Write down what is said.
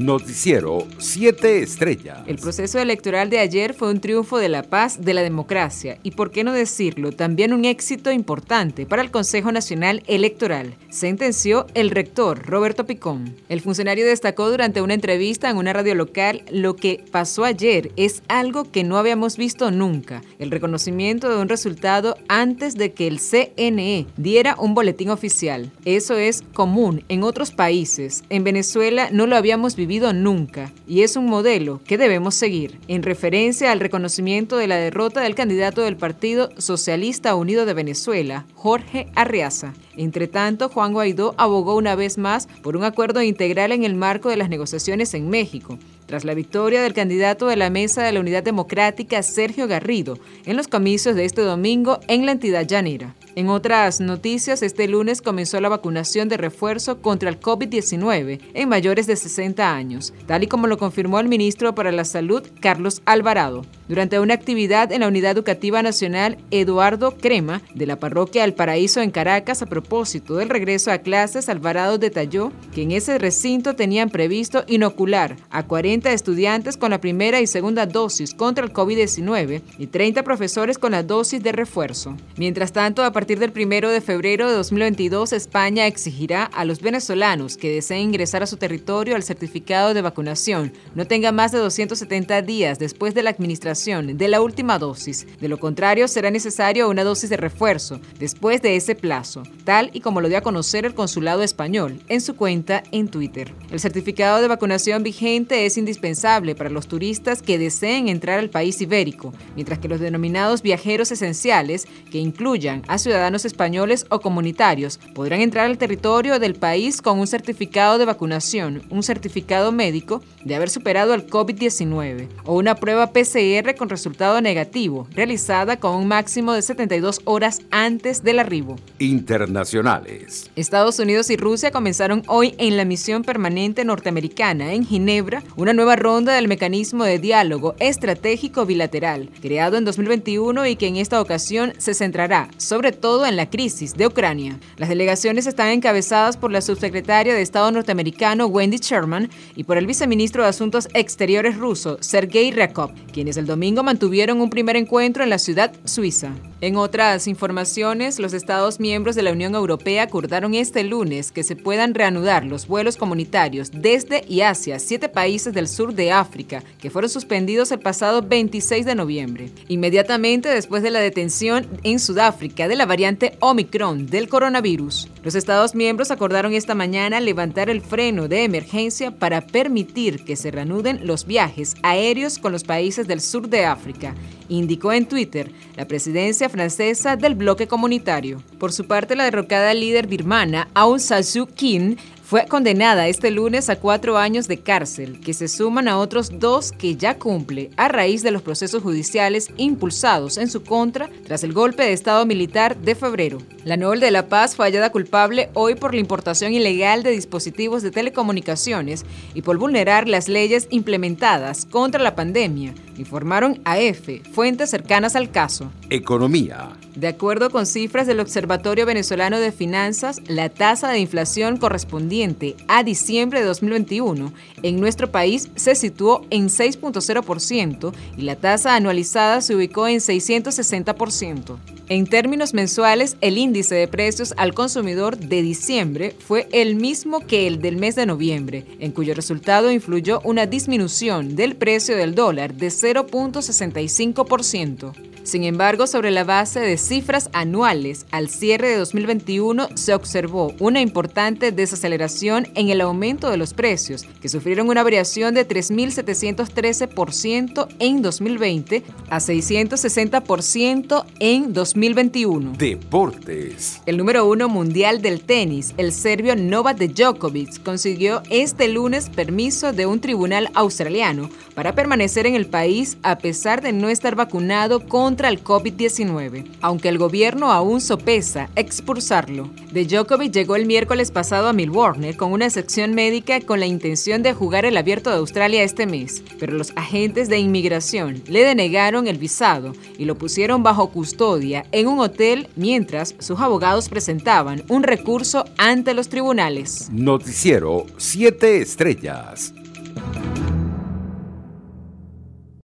Noticiero 7 Estrellas. El proceso electoral de ayer fue un triunfo de la paz, de la democracia y, por qué no decirlo, también un éxito importante para el Consejo Nacional Electoral, sentenció el rector Roberto Picón. El funcionario destacó durante una entrevista en una radio local lo que pasó ayer es algo que no habíamos visto nunca, el reconocimiento de un resultado antes de que el CNE diera un boletín oficial. Eso es común en otros países. En Venezuela no lo habíamos vivido nunca y es un modelo que debemos seguir, en referencia al reconocimiento de la derrota del candidato del Partido Socialista Unido de Venezuela, Jorge Arriaza. Entre tanto, Juan Guaidó abogó una vez más por un acuerdo integral en el marco de las negociaciones en México, tras la victoria del candidato de la Mesa de la Unidad Democrática, Sergio Garrido, en los comicios de este domingo en la entidad llanera. En otras noticias, este lunes comenzó la vacunación de refuerzo contra el COVID-19 en mayores de 60 años, tal y como lo confirmó el ministro para la Salud, Carlos Alvarado. Durante una actividad en la Unidad Educativa Nacional Eduardo Crema de la parroquia El Paraíso en Caracas a propósito del regreso a clases, Alvarado detalló que en ese recinto tenían previsto inocular a 40 estudiantes con la primera y segunda dosis contra el COVID-19 y 30 profesores con la dosis de refuerzo. Mientras tanto, a partir del 1 de febrero de 2022, España exigirá a los venezolanos que deseen ingresar a su territorio al certificado de vacunación no tenga más de 270 días después de la administración de la última dosis. De lo contrario, será necesario una dosis de refuerzo después de ese plazo, tal y como lo dio a conocer el Consulado Español en su cuenta en Twitter. El certificado de vacunación vigente es indispensable para los turistas que deseen entrar al país ibérico, mientras que los denominados viajeros esenciales, que incluyan a ciudadanos españoles o comunitarios, podrán entrar al territorio del país con un certificado de vacunación, un certificado médico de haber superado el COVID-19 o una prueba PCR con resultado negativo, realizada con un máximo de 72 horas antes del arribo. Internacionales. Estados Unidos y Rusia comenzaron hoy en la misión permanente norteamericana en Ginebra una nueva ronda del mecanismo de diálogo estratégico bilateral, creado en 2021 y que en esta ocasión se centrará sobre todo en la crisis de Ucrania. Las delegaciones están encabezadas por la subsecretaria de Estado norteamericano Wendy Sherman y por el viceministro de Asuntos Exteriores ruso Sergei Ryakov, quienes el domingo mantuvieron un primer encuentro en la ciudad suiza. En otras informaciones, los Estados miembros de la Unión Europea acordaron este lunes que se puedan reanudar los vuelos comunitarios desde y hacia siete países del sur de África, que fueron suspendidos el pasado 26 de noviembre, inmediatamente después de la detención en Sudáfrica de la variante Omicron del coronavirus. Los Estados miembros acordaron esta mañana levantar el freno de emergencia para permitir que se reanuden los viajes aéreos con los países del sur de África, indicó en Twitter la presidencia francesa del bloque comunitario. Por su parte, la derrocada líder birmana Aung San Suu Kyi fue condenada este lunes a cuatro años de cárcel, que se suman a otros dos que ya cumple a raíz de los procesos judiciales impulsados en su contra tras el golpe de Estado militar de febrero. La Nobel de la Paz fue hallada culpable hoy por la importación ilegal de dispositivos de telecomunicaciones y por vulnerar las leyes implementadas contra la pandemia, informaron a EFE, fuentes cercanas al caso. Economía. De acuerdo con cifras del Observatorio Venezolano de Finanzas, la tasa de inflación correspondiente a diciembre de 2021 en nuestro país se situó en 6.0% y la tasa anualizada se ubicó en 660%. En términos mensuales, el índice de precios al consumidor de diciembre fue el mismo que el del mes de noviembre, en cuyo resultado influyó una disminución del precio del dólar de 0.65%. Sin embargo, sobre la base de cifras anuales al cierre de 2021 se observó una importante desaceleración en el aumento de los precios, que sufrieron una variación de 3.713% en 2020 a 660% en 2021. Deportes. El número uno mundial del tenis, el serbio Novak Djokovic, consiguió este lunes permiso de un tribunal australiano para permanecer en el país a pesar de no estar vacunado contra el COVID-19, aunque el gobierno aún sopesa expulsarlo. De Djokovic llegó el miércoles pasado a Milwaukee con una sección médica con la intención de jugar el Abierto de Australia este mes, pero los agentes de inmigración le denegaron el visado y lo pusieron bajo custodia en un hotel mientras sus abogados presentaban un recurso ante los tribunales. Noticiero 7 Estrellas.